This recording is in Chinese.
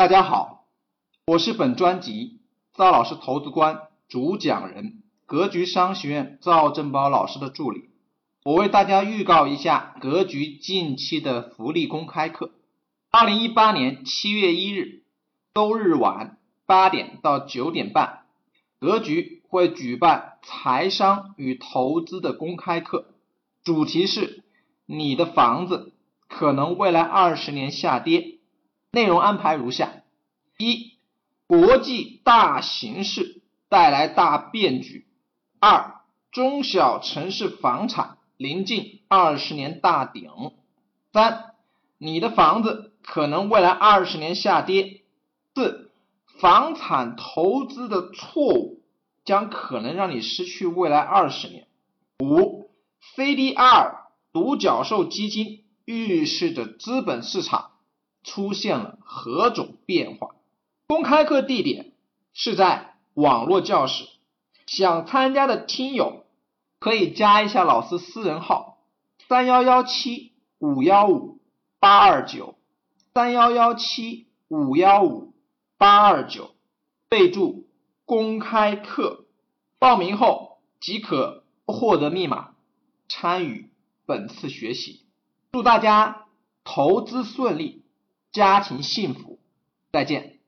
大家好，我是本专辑赵老师投资观主讲人，格局商学院赵振宝老师的助理。我为大家预告一下格局近期的福利公开课。二零一八年七月一日周日晚八点到九点半，格局会举办财商与投资的公开课，主题是你的房子可能未来二十年下跌。内容安排如下：一、国际大形势带来大变局；二、中小城市房产临近二十年大顶；三、你的房子可能未来二十年下跌；四、房产投资的错误将可能让你失去未来二十年；五、CDR 独角兽基金预示着资本市场。出现了何种变化？公开课地点是在网络教室，想参加的听友可以加一下老师私人号：三幺幺七五幺五八二九，三幺幺七五幺五八二九，备注公开课，报名后即可获得密码，参与本次学习。祝大家投资顺利！家庭幸福，再见。